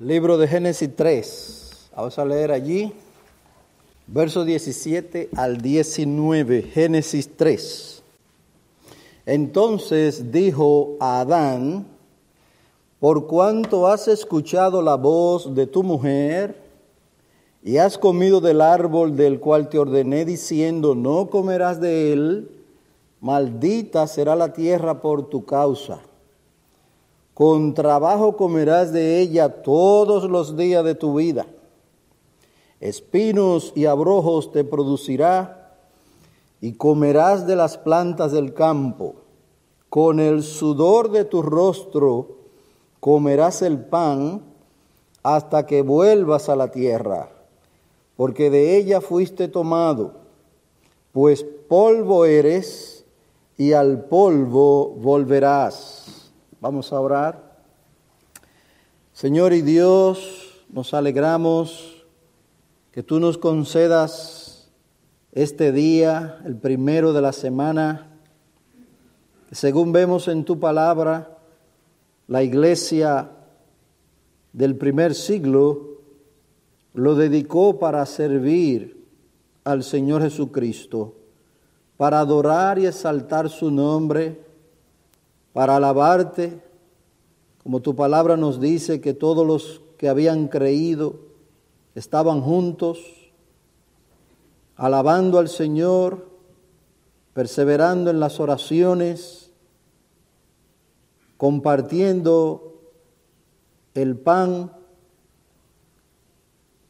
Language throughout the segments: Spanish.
Libro de Génesis 3. Vamos a leer allí, versos 17 al 19, Génesis 3. Entonces dijo a Adán, por cuanto has escuchado la voz de tu mujer y has comido del árbol del cual te ordené diciendo, no comerás de él, maldita será la tierra por tu causa con trabajo comerás de ella todos los días de tu vida. Espinos y abrojos te producirá y comerás de las plantas del campo. Con el sudor de tu rostro comerás el pan hasta que vuelvas a la tierra, porque de ella fuiste tomado, pues polvo eres y al polvo volverás. Vamos a orar. Señor y Dios, nos alegramos que tú nos concedas este día, el primero de la semana, según vemos en tu palabra, la iglesia del primer siglo lo dedicó para servir al Señor Jesucristo, para adorar y exaltar su nombre, para alabarte, como tu palabra nos dice que todos los que habían creído estaban juntos, alabando al Señor, perseverando en las oraciones, compartiendo el pan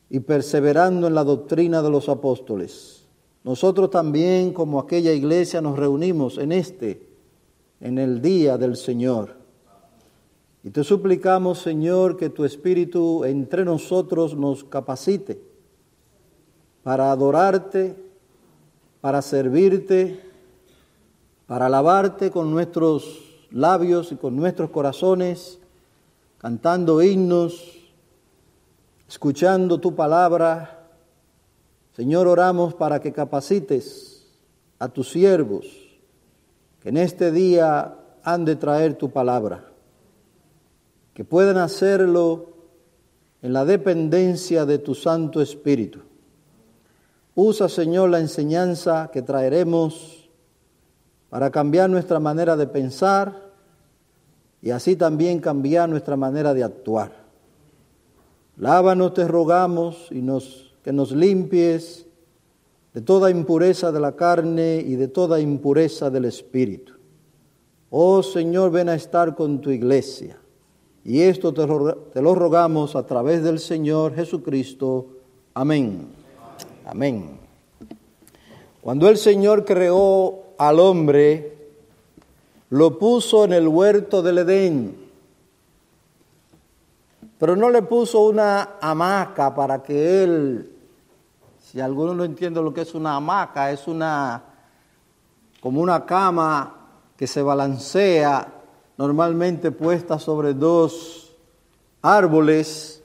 y perseverando en la doctrina de los apóstoles. Nosotros también, como aquella iglesia, nos reunimos en este en el día del Señor. Y te suplicamos, Señor, que tu Espíritu entre nosotros nos capacite para adorarte, para servirte, para alabarte con nuestros labios y con nuestros corazones, cantando himnos, escuchando tu palabra. Señor, oramos para que capacites a tus siervos que en este día han de traer tu palabra, que puedan hacerlo en la dependencia de tu Santo Espíritu. Usa, Señor, la enseñanza que traeremos para cambiar nuestra manera de pensar y así también cambiar nuestra manera de actuar. Lávanos, te rogamos, y nos, que nos limpies de toda impureza de la carne y de toda impureza del espíritu. Oh Señor, ven a estar con tu iglesia. Y esto te lo, rogamos a través del Señor Jesucristo. Amén. Amén. Cuando el Señor creó al hombre, lo puso en el huerto del Edén, pero no le puso una hamaca para que él si alguno no entiende lo que es una hamaca, es una como una cama que se balancea, normalmente puesta sobre dos árboles.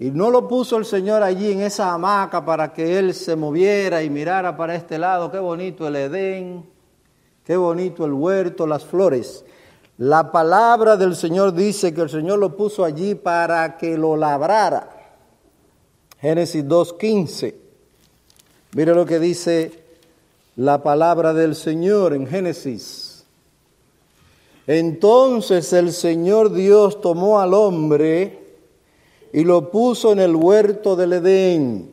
Y no lo puso el Señor allí en esa hamaca para que él se moviera y mirara para este lado. Qué bonito el Edén, qué bonito el huerto, las flores. La palabra del Señor dice que el Señor lo puso allí para que lo labrara. Génesis 2.15. Mire lo que dice la palabra del Señor en Génesis. Entonces el Señor Dios tomó al hombre y lo puso en el huerto del Edén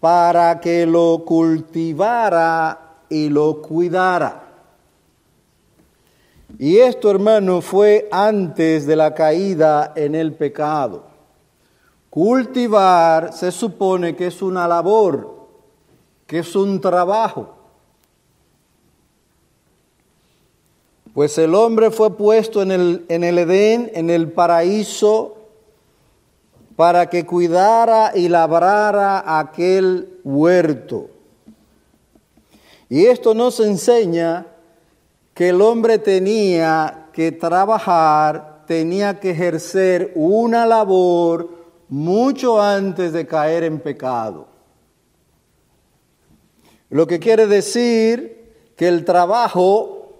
para que lo cultivara y lo cuidara. Y esto, hermano, fue antes de la caída en el pecado. Cultivar se supone que es una labor, que es un trabajo. Pues el hombre fue puesto en el, en el Edén, en el paraíso, para que cuidara y labrara aquel huerto. Y esto nos enseña que el hombre tenía que trabajar, tenía que ejercer una labor mucho antes de caer en pecado. Lo que quiere decir que el trabajo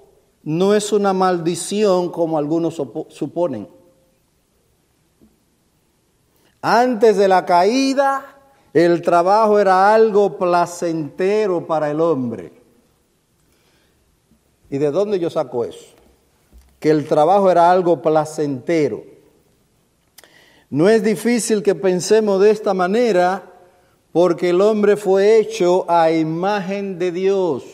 no es una maldición como algunos suponen. Antes de la caída, el trabajo era algo placentero para el hombre. ¿Y de dónde yo saco eso? Que el trabajo era algo placentero. No es difícil que pensemos de esta manera porque el hombre fue hecho a imagen de Dios.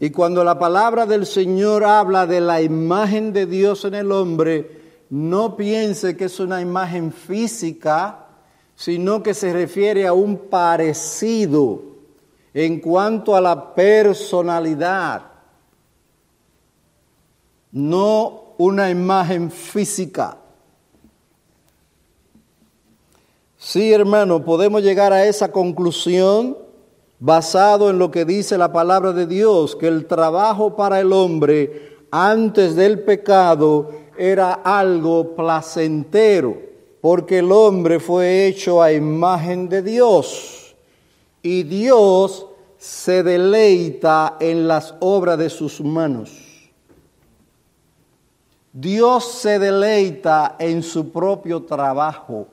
Y cuando la palabra del Señor habla de la imagen de Dios en el hombre, no piense que es una imagen física, sino que se refiere a un parecido en cuanto a la personalidad, no una imagen física. Sí, hermano, podemos llegar a esa conclusión basado en lo que dice la palabra de Dios, que el trabajo para el hombre antes del pecado era algo placentero porque el hombre fue hecho a imagen de Dios y Dios se deleita en las obras de sus manos. Dios se deleita en su propio trabajo.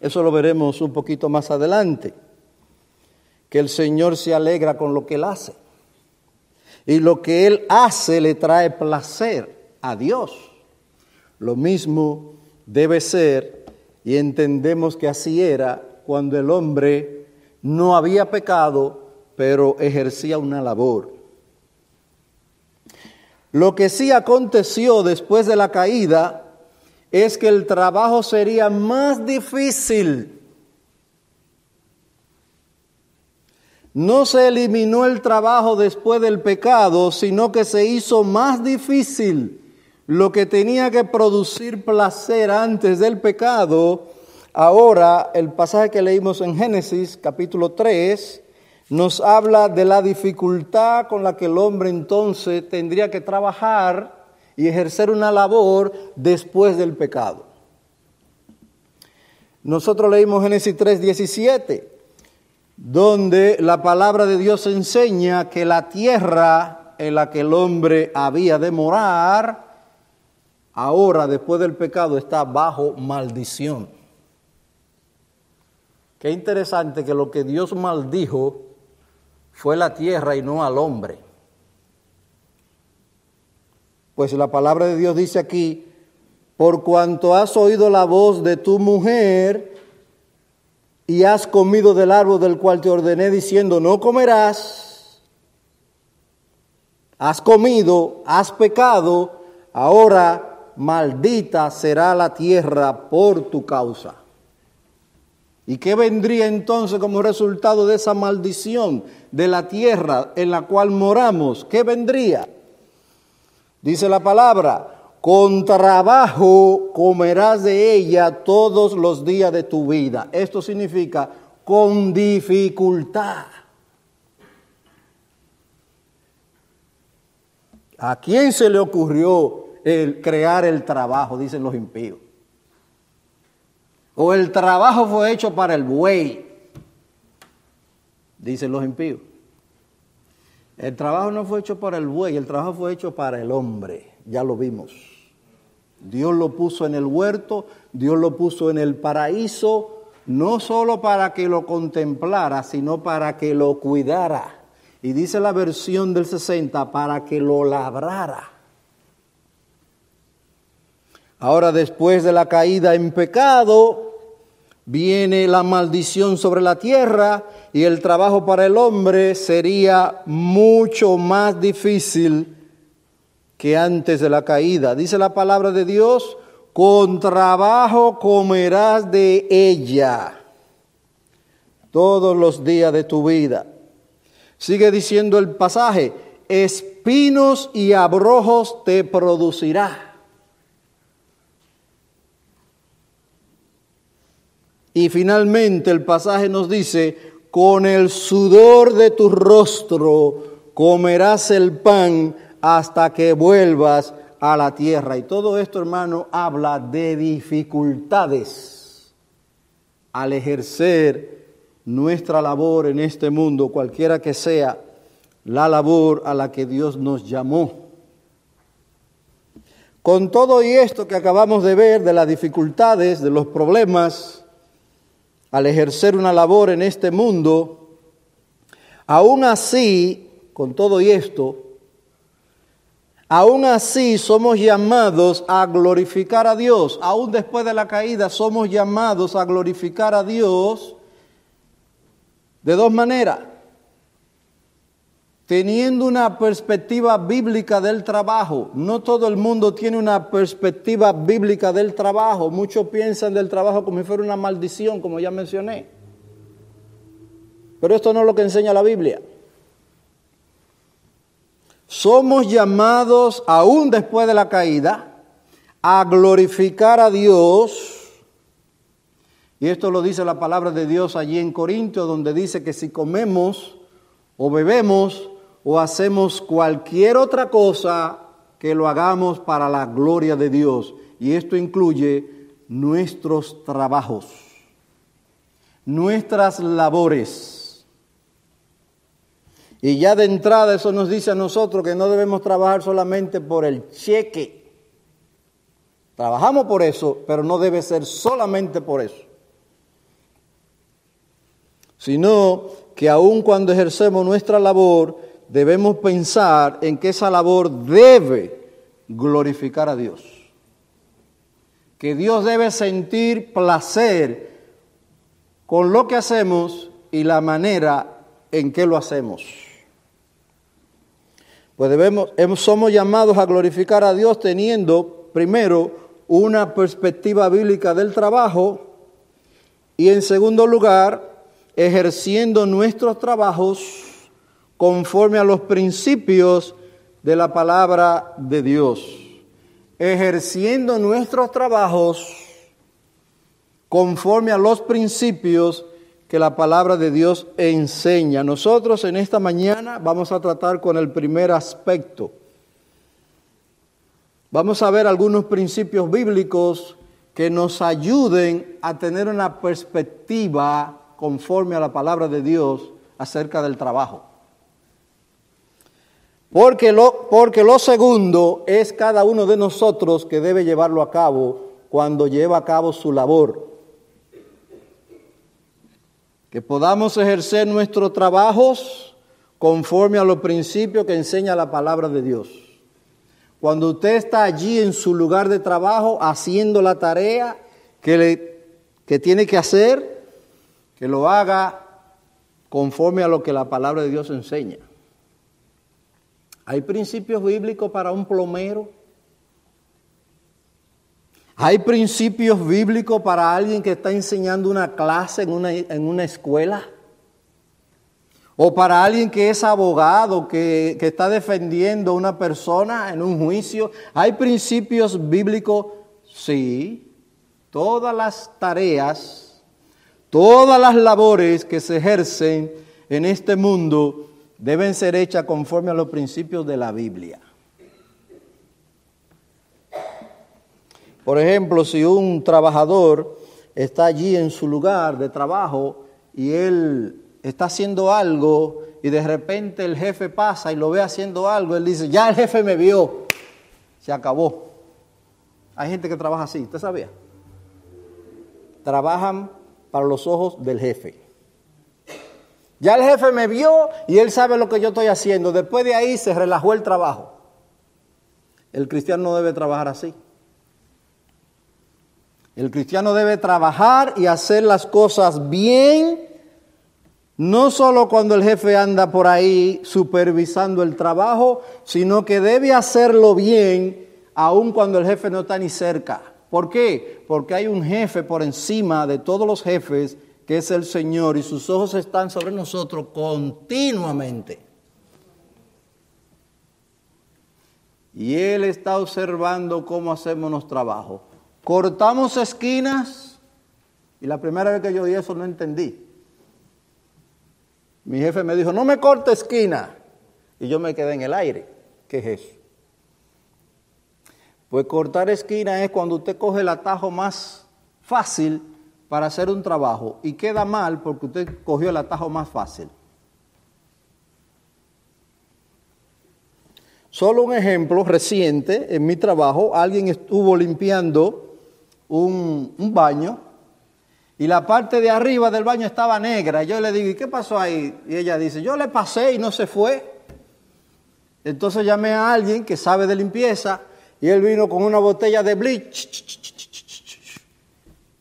Eso lo veremos un poquito más adelante, que el Señor se alegra con lo que Él hace. Y lo que Él hace le trae placer a Dios. Lo mismo debe ser, y entendemos que así era cuando el hombre no había pecado, pero ejercía una labor. Lo que sí aconteció después de la caída es que el trabajo sería más difícil. No se eliminó el trabajo después del pecado, sino que se hizo más difícil lo que tenía que producir placer antes del pecado, ahora el pasaje que leímos en Génesis capítulo 3 nos habla de la dificultad con la que el hombre entonces tendría que trabajar y ejercer una labor después del pecado. Nosotros leímos Génesis 3, 17, donde la palabra de Dios enseña que la tierra en la que el hombre había de morar, ahora después del pecado está bajo maldición. Qué interesante que lo que Dios maldijo fue la tierra y no al hombre. Pues la palabra de Dios dice aquí, por cuanto has oído la voz de tu mujer y has comido del árbol del cual te ordené diciendo, no comerás, has comido, has pecado, ahora maldita será la tierra por tu causa. ¿Y qué vendría entonces como resultado de esa maldición de la tierra en la cual moramos? ¿Qué vendría? Dice la palabra, con trabajo comerás de ella todos los días de tu vida. Esto significa con dificultad. ¿A quién se le ocurrió el crear el trabajo, dicen los impíos. O el trabajo fue hecho para el buey, dicen los impíos. El trabajo no fue hecho para el buey, el trabajo fue hecho para el hombre, ya lo vimos. Dios lo puso en el huerto, Dios lo puso en el paraíso, no solo para que lo contemplara, sino para que lo cuidara. Y dice la versión del 60, para que lo labrara. Ahora después de la caída en pecado, viene la maldición sobre la tierra y el trabajo para el hombre sería mucho más difícil que antes de la caída. Dice la palabra de Dios, con trabajo comerás de ella todos los días de tu vida. Sigue diciendo el pasaje, espinos y abrojos te producirá. Y finalmente el pasaje nos dice, con el sudor de tu rostro comerás el pan hasta que vuelvas a la tierra. Y todo esto, hermano, habla de dificultades al ejercer nuestra labor en este mundo, cualquiera que sea la labor a la que Dios nos llamó. Con todo y esto que acabamos de ver, de las dificultades, de los problemas, al ejercer una labor en este mundo, aún así, con todo y esto, aún así somos llamados a glorificar a Dios. Aún después de la caída somos llamados a glorificar a Dios de dos maneras teniendo una perspectiva bíblica del trabajo. No todo el mundo tiene una perspectiva bíblica del trabajo. Muchos piensan del trabajo como si fuera una maldición, como ya mencioné. Pero esto no es lo que enseña la Biblia. Somos llamados, aún después de la caída, a glorificar a Dios. Y esto lo dice la palabra de Dios allí en Corinto, donde dice que si comemos o bebemos o hacemos cualquier otra cosa que lo hagamos para la gloria de Dios. Y esto incluye nuestros trabajos, nuestras labores. Y ya de entrada eso nos dice a nosotros que no debemos trabajar solamente por el cheque. Trabajamos por eso, pero no debe ser solamente por eso. Sino que aun cuando ejercemos nuestra labor, debemos pensar en que esa labor debe glorificar a Dios. Que Dios debe sentir placer con lo que hacemos y la manera en que lo hacemos. Pues debemos, somos llamados a glorificar a Dios teniendo primero una perspectiva bíblica del trabajo y en segundo lugar ejerciendo nuestros trabajos conforme a los principios de la palabra de Dios, ejerciendo nuestros trabajos conforme a los principios que la palabra de Dios enseña. Nosotros en esta mañana vamos a tratar con el primer aspecto. Vamos a ver algunos principios bíblicos que nos ayuden a tener una perspectiva conforme a la palabra de Dios acerca del trabajo. Porque lo, porque lo segundo es cada uno de nosotros que debe llevarlo a cabo cuando lleva a cabo su labor. Que podamos ejercer nuestros trabajos conforme a los principios que enseña la palabra de Dios. Cuando usted está allí en su lugar de trabajo haciendo la tarea que, le, que tiene que hacer, que lo haga conforme a lo que la palabra de Dios enseña. ¿Hay principios bíblicos para un plomero? ¿Hay principios bíblicos para alguien que está enseñando una clase en una, en una escuela? ¿O para alguien que es abogado, que, que está defendiendo a una persona en un juicio? ¿Hay principios bíblicos? Sí. Todas las tareas, todas las labores que se ejercen en este mundo deben ser hechas conforme a los principios de la Biblia. Por ejemplo, si un trabajador está allí en su lugar de trabajo y él está haciendo algo y de repente el jefe pasa y lo ve haciendo algo, él dice, ya el jefe me vio, se acabó. Hay gente que trabaja así, ¿usted sabía? Trabajan para los ojos del jefe. Ya el jefe me vio y él sabe lo que yo estoy haciendo. Después de ahí se relajó el trabajo. El cristiano no debe trabajar así. El cristiano debe trabajar y hacer las cosas bien, no solo cuando el jefe anda por ahí supervisando el trabajo, sino que debe hacerlo bien aun cuando el jefe no está ni cerca. ¿Por qué? Porque hay un jefe por encima de todos los jefes que es el Señor, y sus ojos están sobre nosotros continuamente. Y Él está observando cómo hacemos nuestro trabajo. Cortamos esquinas, y la primera vez que yo di eso no entendí. Mi jefe me dijo, no me corte esquina. Y yo me quedé en el aire. ¿Qué es eso? Pues cortar esquina es cuando usted coge el atajo más fácil para hacer un trabajo y queda mal porque usted cogió el atajo más fácil. Solo un ejemplo reciente, en mi trabajo, alguien estuvo limpiando un, baño y la parte de arriba del baño estaba negra. Yo le digo, ¿y qué pasó ahí? Y ella dice, yo le pasé y no se fue. Entonces llamé a alguien que sabe de limpieza y él vino con una botella de bleach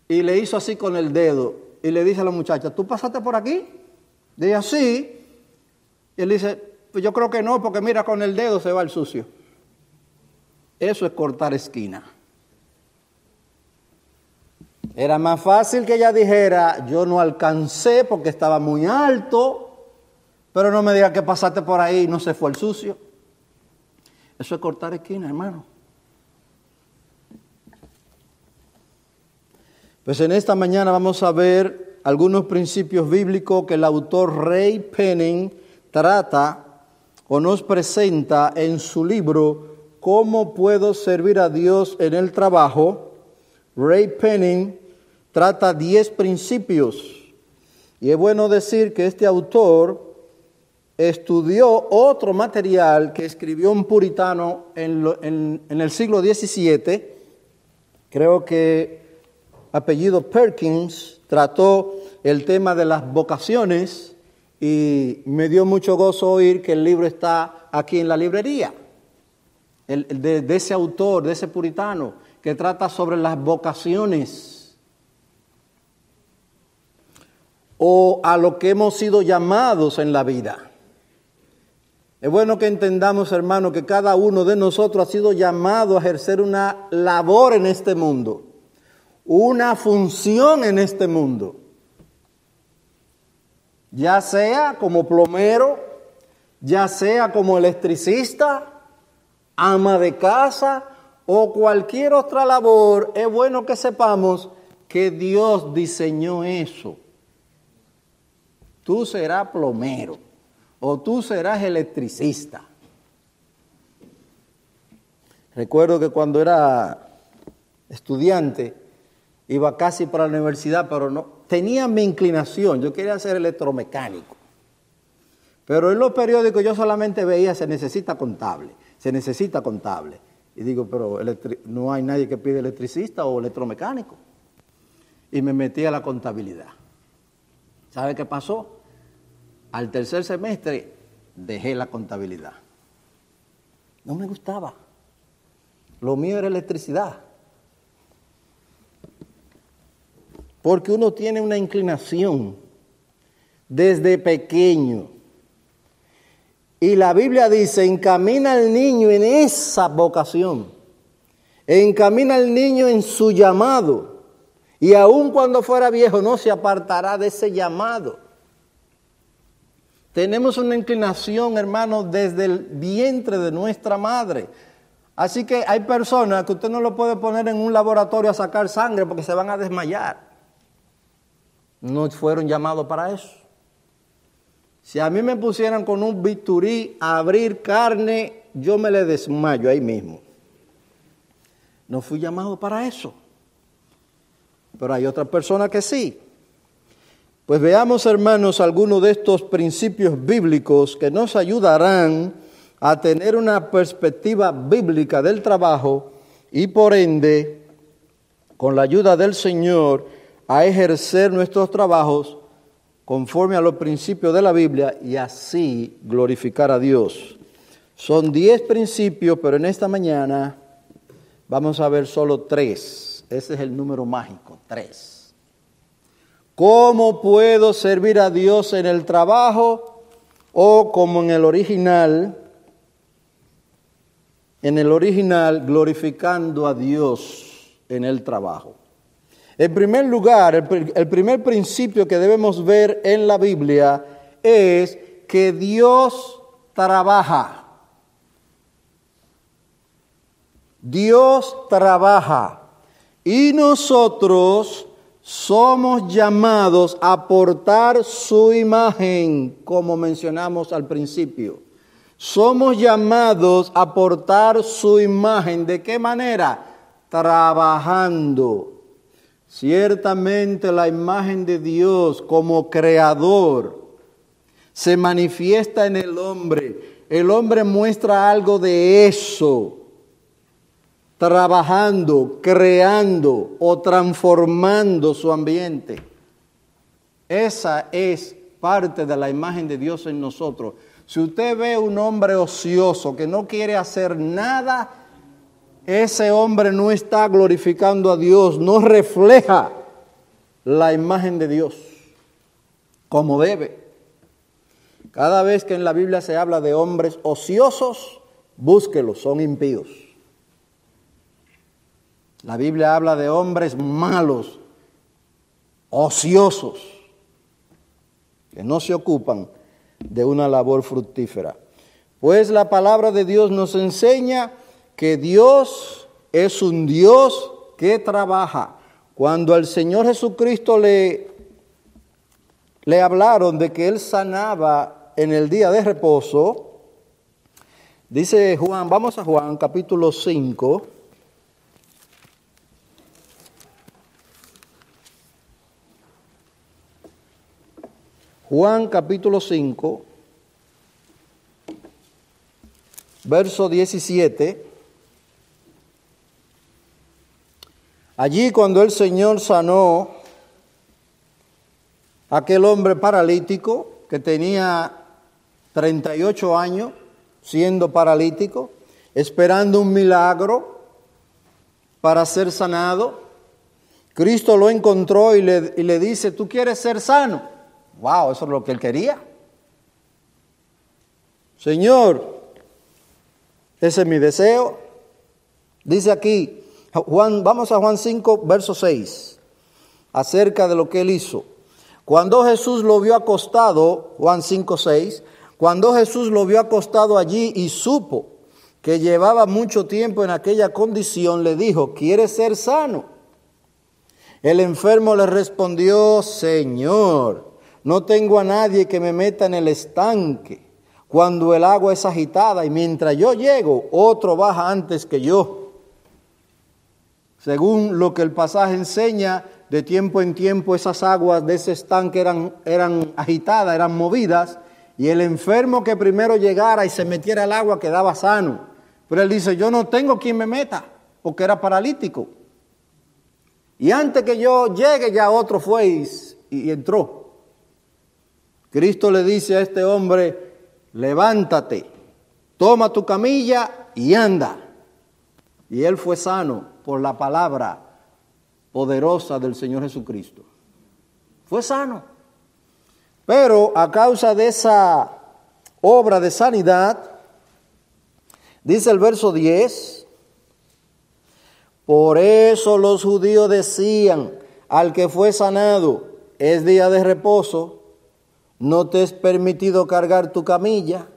y le hizo así con el dedo y le dice a la muchacha, ¿tú pasaste por aquí? Dice, sí. Y él dice, pues yo creo que no, porque mira, con el dedo se va el sucio. Eso es cortar esquina. Era más fácil que ella dijera, yo no alcancé porque estaba muy alto, pero no me diga que pasaste por ahí y no se fue el sucio. Eso es cortar esquina, hermano. Pues en esta mañana vamos a ver algunos principios bíblicos que el autor Ray Penning trata o nos presenta en su libro ¿Cómo puedo servir a Dios en el trabajo? Ray Penning trata 10 principios. Y es bueno decir que este autor estudió otro material que escribió un puritano en, en el siglo XVII, creo que apellido Perkins, trató el tema de las vocaciones y me dio mucho gozo oír que el libro está aquí en la librería, de, de ese autor, de ese puritano, que trata sobre las vocaciones. O a lo que hemos sido llamados en la vida. Es bueno que entendamos, hermano, que cada uno de nosotros ha sido llamado a ejercer una labor en este mundo una función en este mundo, ya sea como plomero, ya sea como electricista, ama de casa o cualquier otra labor, es bueno que sepamos que Dios diseñó eso. Tú serás plomero o tú serás electricista. Recuerdo que cuando era estudiante, iba casi para la universidad, pero no, tenía mi inclinación, yo quería ser electromecánico. Pero en los periódicos yo solamente veía se necesita contable, se necesita contable. Y digo, pero no hay nadie que pide electricista o electromecánico. Y me metí a la contabilidad. ¿Sabe qué pasó? Al tercer semestre dejé la contabilidad. No me gustaba. Lo mío era electricidad. Porque uno tiene una inclinación desde pequeño. Y la Biblia dice, encamina al niño en esa vocación, encamina al niño en su llamado, y aun cuando fuera viejo no se apartará de ese llamado. Tenemos una inclinación, hermano, desde el vientre de nuestra madre. Así que hay personas que usted no lo puede poner en un laboratorio a sacar sangre porque se van a desmayar no fueron llamados para eso. Si a mí me pusieran con un bisturí a abrir carne, yo me le desmayo ahí mismo. No fui llamado para eso. Pero hay otras personas que sí. Pues veamos, hermanos, algunos de estos principios bíblicos que nos ayudarán a tener una perspectiva bíblica del trabajo y por ende, con la ayuda del Señor, a ejercer nuestros trabajos conforme a los principios de la Biblia y así glorificar a Dios. Son diez principios, pero en esta mañana vamos a ver solo tres. Ese es el número mágico, tres. ¿Cómo puedo servir a Dios en el trabajo o como en el original? En el original, glorificando a Dios en el trabajo. En primer lugar, el, primer principio que debemos ver en la Biblia es que Dios trabaja. Dios trabaja y nosotros somos llamados a portar su imagen, como mencionamos al principio. Somos llamados a portar su imagen. ¿De qué manera? Trabajando. Ciertamente la imagen de Dios como creador se manifiesta en el hombre el hombre muestra algo de eso, trabajando, creando o transformando su ambiente. Esa es parte de la imagen de Dios en nosotros. Si usted ve un hombre ocioso que no quiere hacer nada, ese hombre no está glorificando a Dios, no refleja la imagen de Dios como debe. Cada vez que en la Biblia se habla de hombres ociosos, búsquelos, son impíos. La Biblia habla de hombres malos, ociosos, que no se ocupan de una labor fructífera. Pues la palabra de Dios nos enseña que Dios es un Dios que trabaja. Cuando al Señor Jesucristo le, le hablaron de que Él sanaba en el día de reposo, dice Juan, vamos a Juan capítulo 5. Juan capítulo 5, verso 17. Allí cuando el Señor sanó a aquel hombre paralítico que tenía 38 años siendo paralítico, esperando un milagro para ser sanado, Cristo lo encontró y le, y le dice, ¿tú quieres ser sano? Wow, eso es lo que él quería. Señor, ese es mi deseo. Dice aquí, Juan, vamos a Juan 5, verso 6, acerca de lo que él hizo. Cuando Jesús lo vio acostado, Juan 5, 6, cuando Jesús lo vio acostado allí y supo que llevaba mucho tiempo en aquella condición, le dijo, ¿quieres ser sano? El enfermo le respondió, Señor, no tengo a nadie que me meta en el estanque cuando el agua es agitada y mientras yo llego, otro baja antes que yo. Según lo que el pasaje enseña, de tiempo en tiempo esas aguas de ese estanque eran, eran agitadas, eran movidas, y el enfermo que primero llegara y se metiera al agua quedaba sano. Pero él dice, yo no tengo quien me meta, porque era paralítico. Y antes que yo llegue ya otro fue y, y entró. Cristo le dice a este hombre, levántate, toma tu camilla y anda. Y él fue sano por la palabra poderosa del Señor Jesucristo. Fue sano. Pero a causa de esa obra de sanidad, dice el verso 10, por eso los judíos decían al que fue sanado, es día de reposo, no te es permitido cargar tu camilla.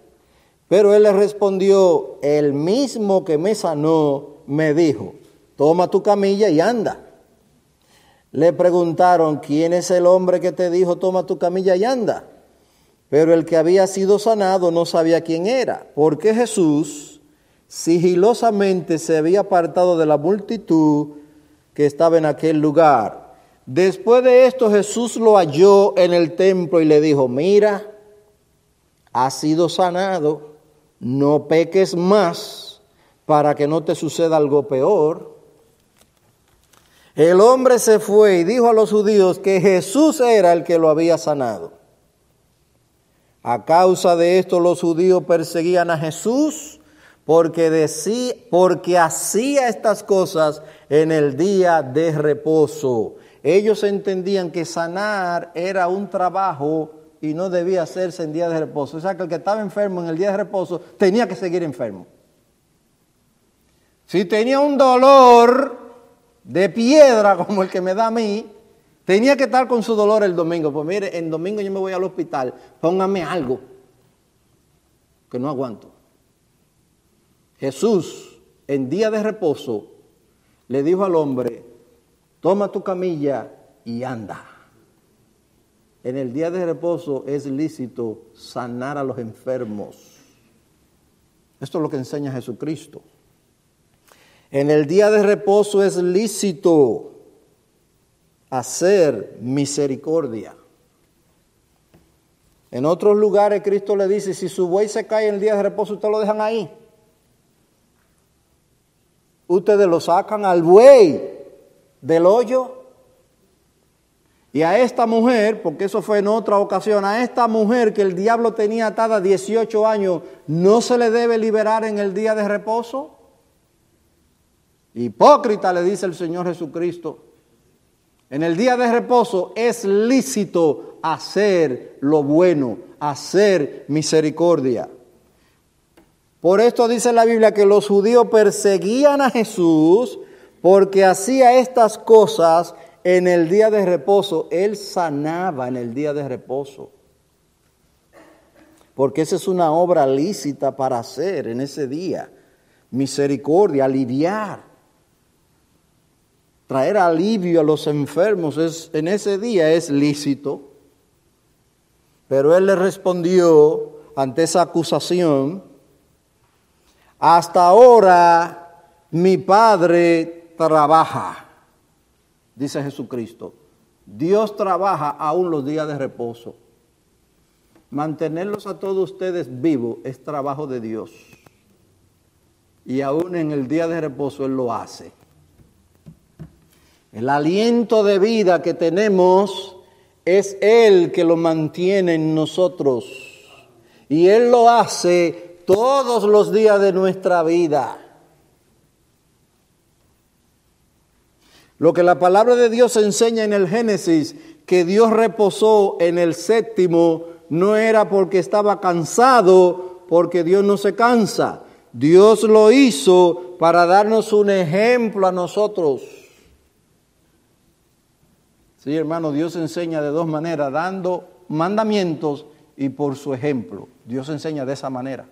Pero él le respondió, el mismo que me sanó me dijo, toma tu camilla y anda. Le preguntaron, ¿quién es el hombre que te dijo, toma tu camilla y anda? Pero el que había sido sanado no sabía quién era, porque Jesús sigilosamente se había apartado de la multitud que estaba en aquel lugar. Después de esto Jesús lo halló en el templo y le dijo, mira, has sido sanado, no peques más para que no te suceda algo peor. El hombre se fue y dijo a los judíos que Jesús era el que lo había sanado. A causa de esto los judíos perseguían a Jesús porque, decía, porque hacía estas cosas en el día de reposo. Ellos entendían que sanar era un trabajo y no debía hacerse en día de reposo. O sea que el que estaba enfermo en el día de reposo tenía que seguir enfermo. Si tenía un dolor, de piedra como el que me da a mí, tenía que estar con su dolor el domingo. Pues mire, el domingo yo me voy al hospital, póngame algo que no aguanto. Jesús, en día de reposo, le dijo al hombre, toma tu camilla y anda. En el día de reposo es lícito sanar a los enfermos. Esto es lo que enseña Jesucristo. En el día de reposo es lícito hacer misericordia. En otros lugares Cristo le dice, si su buey se cae en el día de reposo, ustedes lo dejan ahí. Ustedes lo sacan al buey del hoyo. Y a esta mujer, porque eso fue en otra ocasión, a esta mujer que el diablo tenía atada 18 años, ¿no se le debe liberar en el día de reposo? Hipócrita, le dice el Señor Jesucristo. En el día de reposo es lícito hacer lo bueno, hacer misericordia. Por esto dice la Biblia que los judíos perseguían a Jesús porque hacía estas cosas en el día de reposo. Él sanaba en el día de reposo. Porque esa es una obra lícita para hacer en ese día. Misericordia, aliviar traer alivio a los enfermos es, en ese día es lícito. Pero él le respondió ante esa acusación, hasta ahora mi Padre trabaja, dice Jesucristo. Dios trabaja aún los días de reposo. Mantenerlos a todos ustedes vivos es trabajo de Dios. Y aún en el día de reposo Él lo hace. El aliento de vida que tenemos es Él que lo mantiene en nosotros. Y Él lo hace todos los días de nuestra vida. Lo que la palabra de Dios enseña en el Génesis, que Dios reposó en el séptimo, no era porque estaba cansado, porque Dios no se cansa. Dios lo hizo para darnos un ejemplo a nosotros. Sí, hermano, Dios enseña de dos maneras, dando mandamientos y por su ejemplo. Dios enseña de esa manera.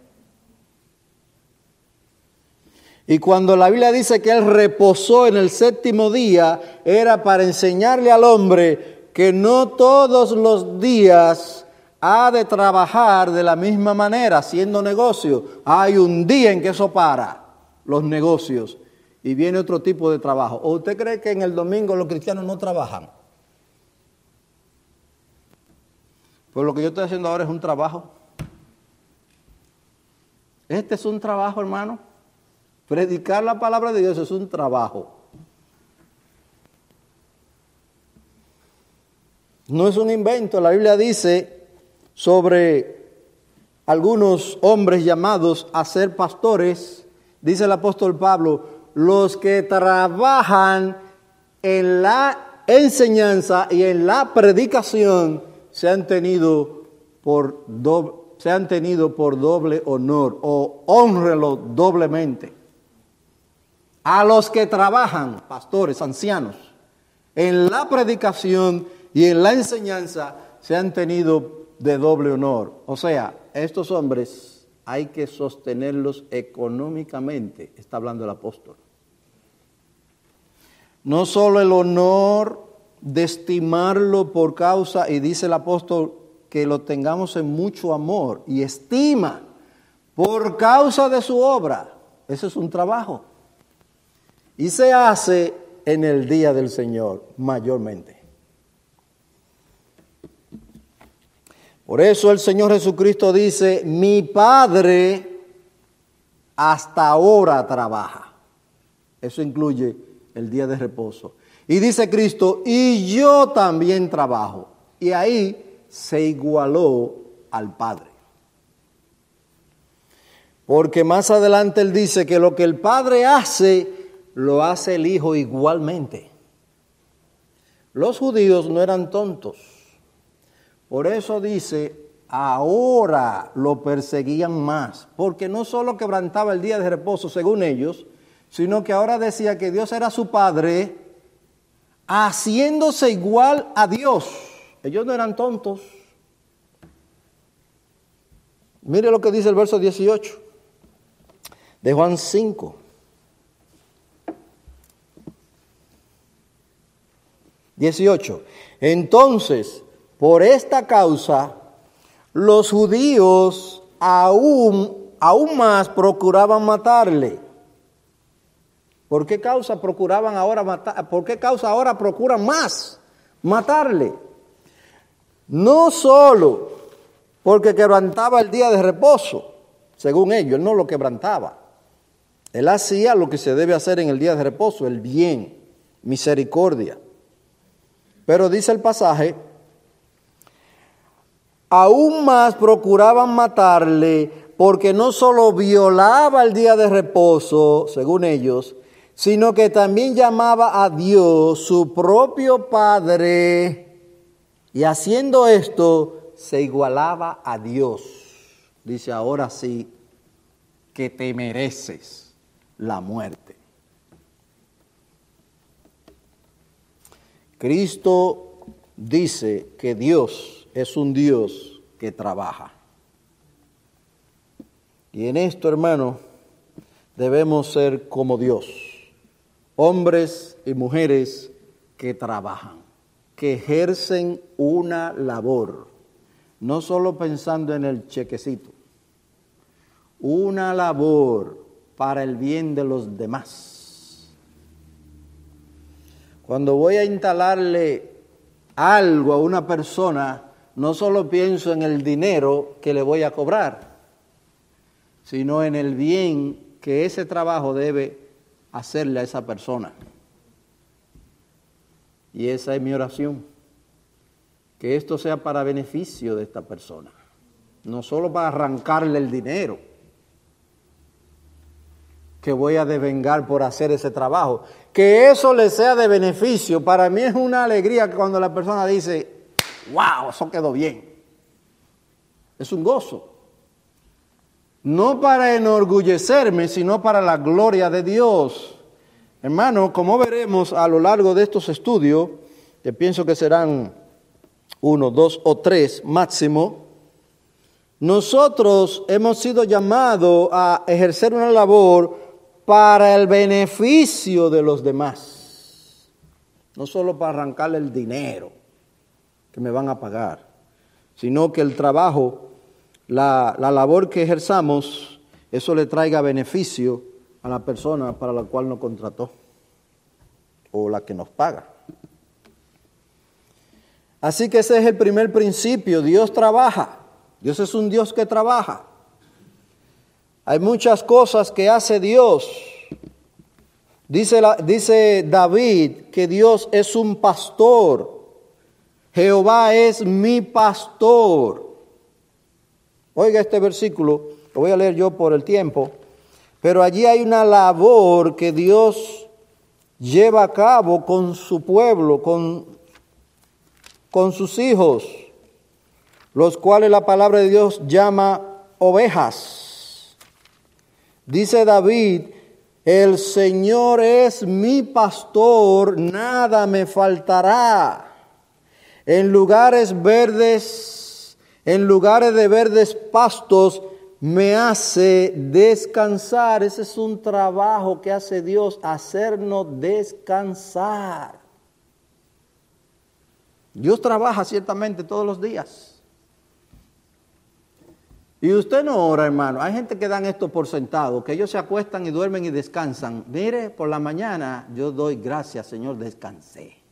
Y cuando la Biblia dice que Él reposó en el séptimo día, era para enseñarle al hombre que no todos los días ha de trabajar de la misma manera, haciendo negocio. Hay un día en que eso para, los negocios, y viene otro tipo de trabajo. ¿O usted cree que en el domingo los cristianos no trabajan? Pues lo que yo estoy haciendo ahora es un trabajo. Este es un trabajo, hermano. Predicar la palabra de Dios es un trabajo. No es un invento. La Biblia dice sobre algunos hombres llamados a ser pastores, dice el apóstol Pablo, los que trabajan en la enseñanza y en la predicación se han tenido por doble, se han tenido por doble honor o honrelo doblemente. A los que trabajan, pastores, ancianos, en la predicación y en la enseñanza se han tenido de doble honor. O sea, estos hombres hay que sostenerlos económicamente, está hablando el apóstol. No solo el honor de estimarlo por causa, y dice el apóstol, que lo tengamos en mucho amor y estima por causa de su obra. Ese es un trabajo. Y se hace en el día del Señor mayormente. Por eso el Señor Jesucristo dice, mi Padre hasta ahora trabaja. Eso incluye el día de reposo. Y dice Cristo, y yo también trabajo. Y ahí se igualó al Padre. Porque más adelante él dice que lo que el Padre hace, lo hace el Hijo igualmente. Los judíos no eran tontos. Por eso dice, ahora lo perseguían más. Porque no solo quebrantaba el día de reposo, según ellos, sino que ahora decía que Dios era su Padre haciéndose igual a Dios. Ellos no eran tontos. Mire lo que dice el verso 18 de Juan 5. 18. Entonces, por esta causa, los judíos aún, aún más procuraban matarle ¿Por qué causa procuraban ahora matar? ¿Por qué causa ahora procuran más matarle? No solo porque quebrantaba el día de reposo, según ellos, él no lo quebrantaba. Él hacía lo que se debe hacer en el día de reposo, el bien, misericordia. Pero dice el pasaje, aún más procuraban matarle porque no solo violaba el día de reposo, según ellos, sino que también llamaba a Dios su propio Padre y haciendo esto se igualaba a Dios. Dice, ahora sí que te mereces la muerte. Cristo dice que Dios es un Dios que trabaja. Y en esto, hermano, debemos ser como Dios hombres y mujeres que trabajan, que ejercen una labor, no solo pensando en el chequecito, una labor para el bien de los demás. Cuando voy a instalarle algo a una persona, no solo pienso en el dinero que le voy a cobrar, sino en el bien que ese trabajo debe hacerle a esa persona. Y esa es mi oración, que esto sea para beneficio de esta persona, no solo para arrancarle el dinero que voy a devengar por hacer ese trabajo, que eso le sea de beneficio. Para mí es una alegría cuando la persona dice, wow, eso quedó bien. Es un gozo no para enorgullecerme, sino para la gloria de Dios. Hermano, como veremos a lo largo de estos estudios, que pienso que serán uno, dos o tres máximo, nosotros hemos sido llamados a ejercer una labor para el beneficio de los demás, no solo para arrancarle el dinero que me van a pagar, sino que el trabajo la, labor que ejerzamos, eso le traiga beneficio a la persona para la cual nos contrató o la que nos paga. Así que ese es el primer principio, Dios trabaja, Dios es un Dios que trabaja. Hay muchas cosas que hace Dios. Dice, dice David que Dios es un pastor, Jehová es mi pastor. Oiga este versículo, lo voy a leer yo por el tiempo, pero allí hay una labor que Dios lleva a cabo con su pueblo, con, con sus hijos, los cuales la palabra de Dios llama ovejas. Dice David, el Señor es mi pastor, nada me faltará. En lugares verdes en lugares de verdes pastos me hace descansar. Ese es un trabajo que hace Dios, hacernos descansar. Dios trabaja ciertamente todos los días. Y usted no ora, hermano. Hay gente que dan esto por sentado, que ellos se acuestan y duermen y descansan. Mire, por la mañana yo doy gracias, Señor, descansé.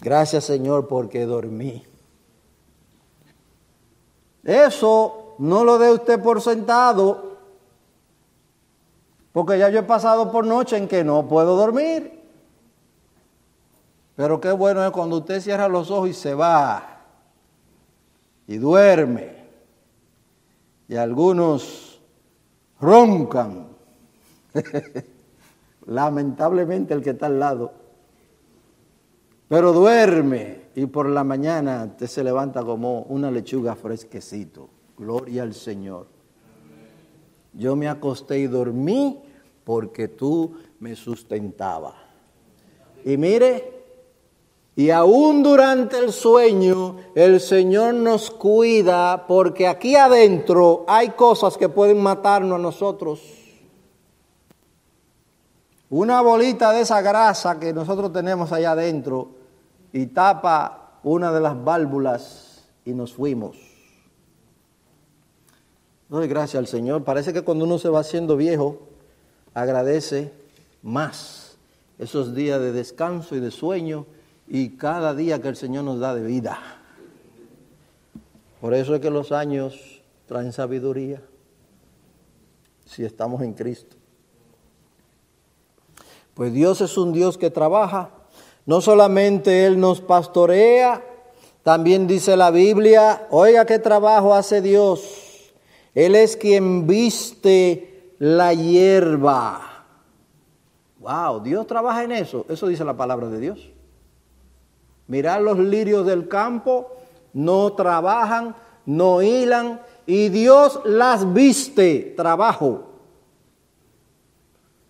Gracias Señor porque dormí. Eso no lo dé usted por sentado, porque ya yo he pasado por noche en que no puedo dormir. Pero qué bueno es cuando usted cierra los ojos y se va y duerme. Y algunos roncan. Lamentablemente el que está al lado pero duerme y por la mañana te se levanta como una lechuga fresquecito. Gloria al Señor. Yo me acosté y dormí porque tú me sustentabas. Y mire, y aún durante el sueño el Señor nos cuida porque aquí adentro hay cosas que pueden matarnos a nosotros. Una bolita de esa grasa que nosotros tenemos allá adentro y tapa una de las válvulas y nos fuimos. Doy gracias al Señor. Parece que cuando uno se va haciendo viejo, agradece más esos días de descanso y de sueño y cada día que el Señor nos da de vida. Por eso es que los años traen sabiduría, si estamos en Cristo. Pues Dios es un Dios que trabaja. No solamente Él nos pastorea, también dice la Biblia, oiga qué trabajo hace Dios. Él es quien viste la hierba. Wow, Dios trabaja en eso. Eso dice la palabra de Dios. Mirad los lirios del campo, no trabajan, no hilan, y Dios las viste, trabajo.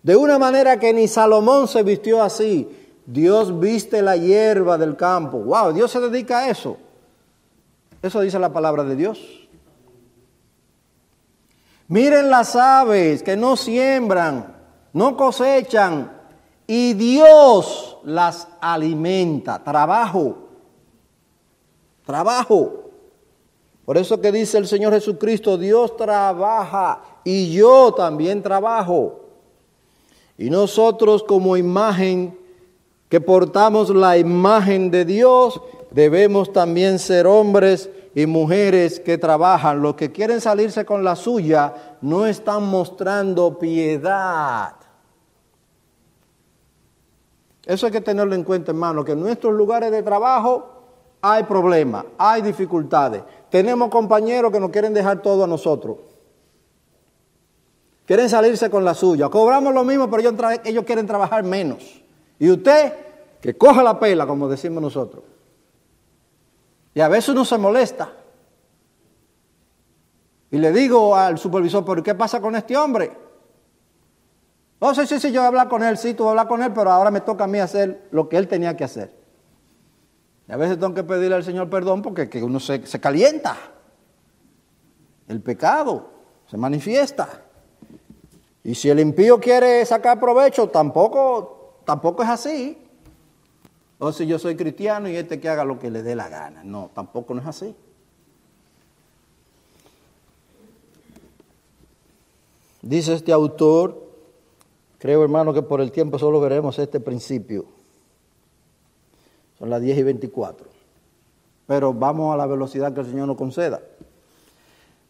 De una manera que ni Salomón se vistió así. Dios viste la hierba del campo. Wow, Dios se dedica a eso. Eso dice la palabra de Dios. Miren las aves que no siembran, no cosechan, y Dios las alimenta. Trabajo. Trabajo. Por eso que dice el Señor Jesucristo, Dios trabaja y yo también trabajo. Y nosotros como imagen que portamos la imagen de Dios, debemos también ser hombres y mujeres que trabajan. Los que quieren salirse con la suya no están mostrando piedad. Eso hay que tenerlo en cuenta, hermano, que en nuestros lugares de trabajo hay problemas, hay dificultades. Tenemos compañeros que nos quieren dejar todo a nosotros. Quieren salirse con la suya. Cobramos lo mismo, pero ellos, ellos quieren trabajar menos. Y usted, que coja la pela, como decimos nosotros. Y a veces uno se molesta. Y le digo al supervisor, ¿pero qué pasa con este hombre? No sé si yo voy a hablar con él, sí, tú vas a hablar con él, pero ahora me toca a mí hacer lo que él tenía que hacer. Y a veces tengo que pedirle al Señor perdón porque que uno se, se calienta. El pecado se manifiesta. Y si el impío quiere sacar provecho, tampoco, tampoco es así. O si yo soy cristiano y este que haga lo que le dé la gana. No, tampoco no es así. Dice este autor, Creo, hermano, que por el tiempo solo veremos este principio. Son las 10 y 24. Pero vamos a la velocidad que el Señor nos conceda.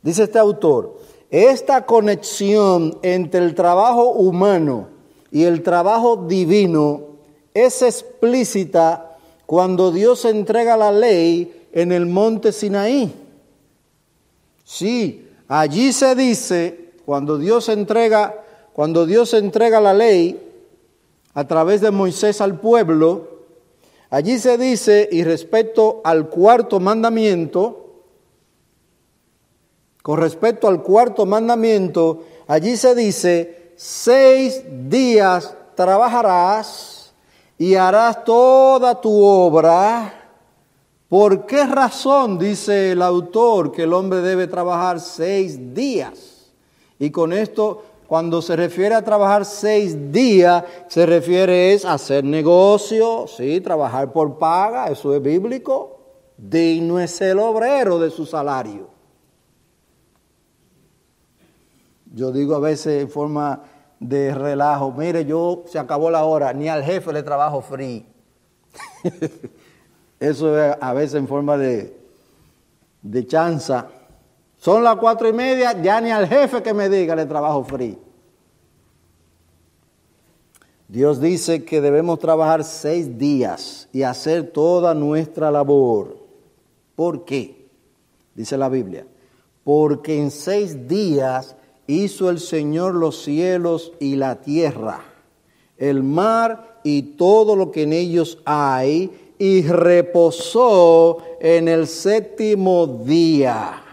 Dice este autor, esta conexión entre el trabajo humano y el trabajo divino es explícita cuando Dios entrega la ley en el monte Sinaí. Sí, allí se dice, cuando Dios entrega cuando Dios entrega la ley a través de Moisés al pueblo, allí se dice, y respecto al cuarto mandamiento, con respecto al cuarto mandamiento, allí se dice, seis días trabajarás y harás toda tu obra. ¿Por qué razón dice el autor que el hombre debe trabajar seis días? Y con esto cuando se refiere a trabajar seis días, se refiere es a hacer negocio, sí, trabajar por paga, eso es bíblico. Digno es el obrero de su salario. Yo digo a veces en forma de relajo, mire, yo se acabó la hora, ni al jefe le trabajo free. eso es a veces en forma de, de chanza. Son las cuatro y media, ya ni al jefe que me diga le trabajo free. Dios dice que debemos trabajar seis días y hacer toda nuestra labor. ¿Por qué? Dice la Biblia. Porque en seis días hizo el Señor los cielos y la tierra, el mar y todo lo que en ellos hay, y reposó en el séptimo día.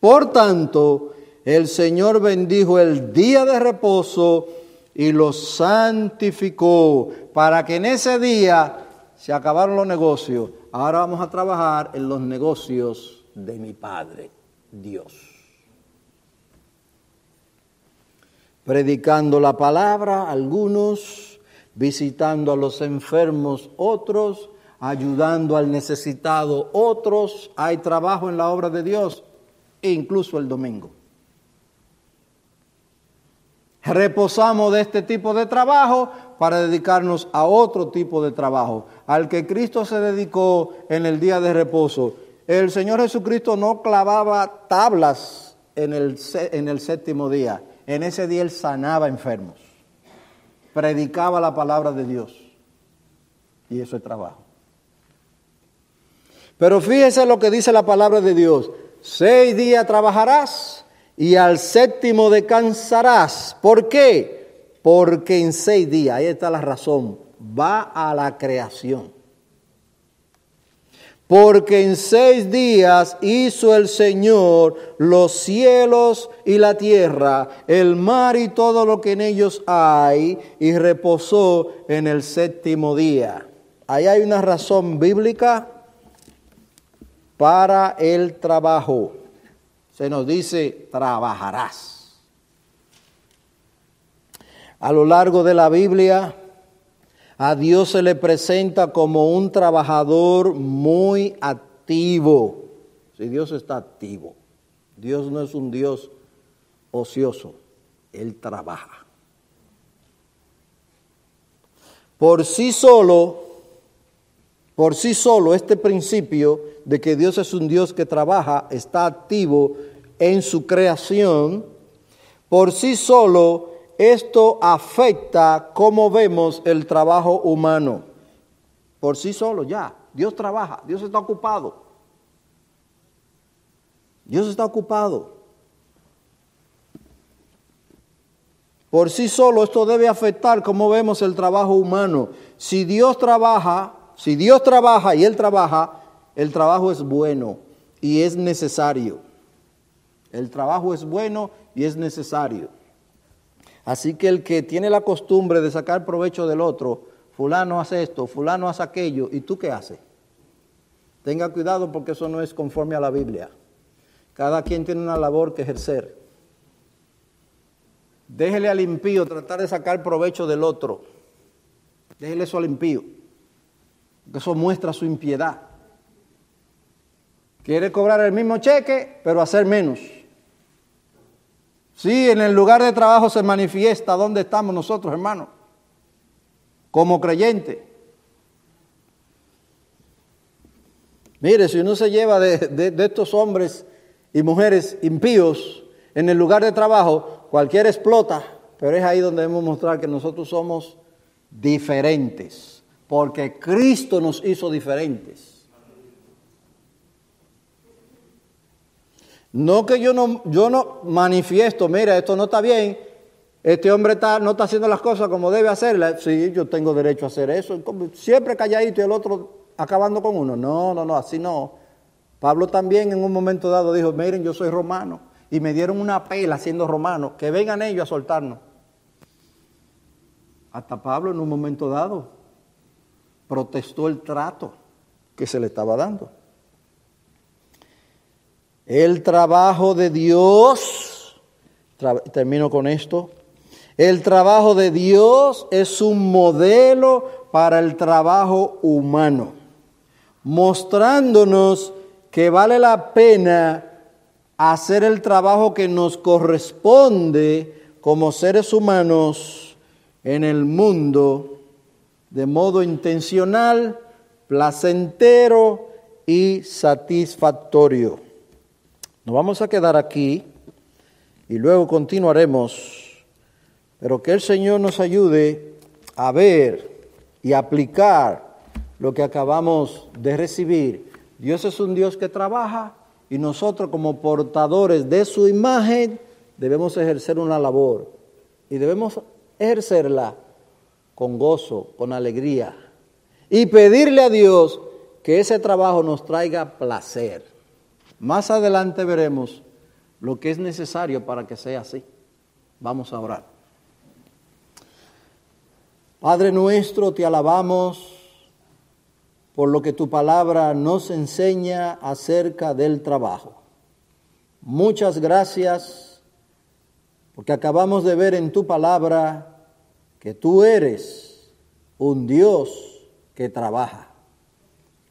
Por tanto, el Señor bendijo el día de reposo y lo santificó para que en ese día se acabaron los negocios. Ahora vamos a trabajar en los negocios de mi Padre, Dios. Predicando la palabra, algunos, visitando a los enfermos, otros, ayudando al necesitado, otros. Hay trabajo en la obra de Dios e incluso el domingo. Reposamos de este tipo de trabajo para dedicarnos a otro tipo de trabajo, al que Cristo se dedicó en el día de reposo. El Señor Jesucristo no clavaba tablas en el, en el séptimo día. En ese día Él sanaba enfermos, predicaba la palabra de Dios. Y eso es trabajo. Pero fíjese lo que dice la palabra de Dios. Seis días trabajarás y al séptimo descansarás. ¿Por qué? Porque en seis días, ahí está la razón, va a la creación. Porque en seis días hizo el Señor los cielos y la tierra, el mar y todo lo que en ellos hay, y reposó en el séptimo día. Ahí hay una razón bíblica para el trabajo. Se nos dice, trabajarás. A lo largo de la Biblia, a Dios se le presenta como un trabajador muy activo. Si Dios está activo, Dios no es un Dios ocioso, Él trabaja. Por sí solo, por sí solo, este principio de que Dios es un Dios que trabaja, está activo en su creación, por sí solo esto afecta cómo vemos el trabajo humano. Por sí solo, ya. Dios trabaja, Dios está ocupado. Dios está ocupado. Por sí solo esto debe afectar cómo vemos el trabajo humano. Si Dios trabaja, si Dios trabaja y Él trabaja, el trabajo es bueno y es necesario. El trabajo es bueno y es necesario. Así que el que tiene la costumbre de sacar provecho del otro, fulano hace esto, fulano hace aquello, ¿y tú qué haces? Tenga cuidado porque eso no es conforme a la Biblia. Cada quien tiene una labor que ejercer. Déjele al impío tratar de sacar provecho del otro. Déjele eso al impío. Porque eso muestra su impiedad. Quiere cobrar el mismo cheque, pero hacer menos. Sí, en el lugar de trabajo se manifiesta dónde estamos nosotros, hermanos, como creyentes. Mire, si uno se lleva de, de, estos hombres y mujeres impíos en el lugar de trabajo, cualquiera explota, pero es ahí donde debemos mostrar que nosotros somos diferentes, porque Cristo nos hizo diferentes. No que yo no, yo no manifiesto, mira, esto no está bien, este hombre está, no está haciendo las cosas como debe hacerlas. Sí, yo tengo derecho a hacer eso. Siempre calladito y el otro acabando con uno. No, no, no, así no. Pablo también en un momento dado dijo, miren, yo soy romano. Y me dieron una pela siendo romano, que vengan ellos a soltarnos. Hasta Pablo en un momento dado protestó el trato que se le estaba dando. El trabajo de Dios, termino con esto, el trabajo de Dios es un modelo para el trabajo humano, mostrándonos que vale la pena hacer el trabajo que nos corresponde como seres humanos en el mundo de modo intencional, placentero y satisfactorio. Nos vamos a quedar aquí y luego continuaremos, pero que el Señor nos ayude a ver y aplicar lo que acabamos de recibir. Dios es un Dios que trabaja y nosotros como portadores de su imagen debemos ejercer una labor y debemos ejercerla con gozo, con alegría y pedirle a Dios que ese trabajo nos traiga placer. Más adelante veremos lo que es necesario para que sea así. Vamos a orar. Padre nuestro, te alabamos por lo que tu palabra nos enseña acerca del trabajo. Muchas gracias porque acabamos de ver en tu palabra que tú eres un Dios que trabaja.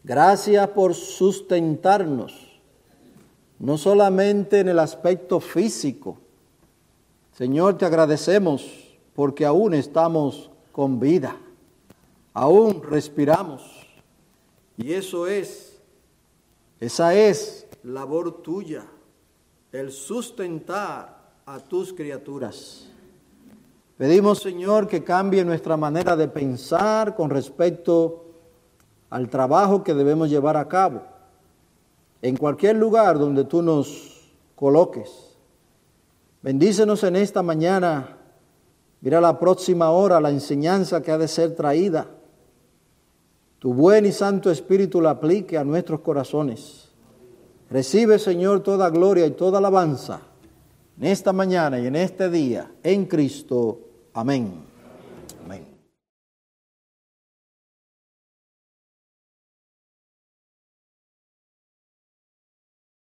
Gracias por sustentarnos no solamente en el aspecto físico. Señor, te agradecemos porque aún estamos con vida, aún respiramos. Y eso es Esa es labor tuya, el sustentar a tus criaturas. Pedimos, Señor, que cambie nuestra manera de pensar con respecto al trabajo que debemos llevar a cabo. En cualquier lugar donde tú nos coloques. Bendícenos en esta mañana. Mira la próxima hora la enseñanza que ha de ser traída. Tu buen y santo Espíritu la aplique a nuestros corazones. Recibe, Señor, toda gloria y toda alabanza en esta mañana y en este día, en Cristo. Amén.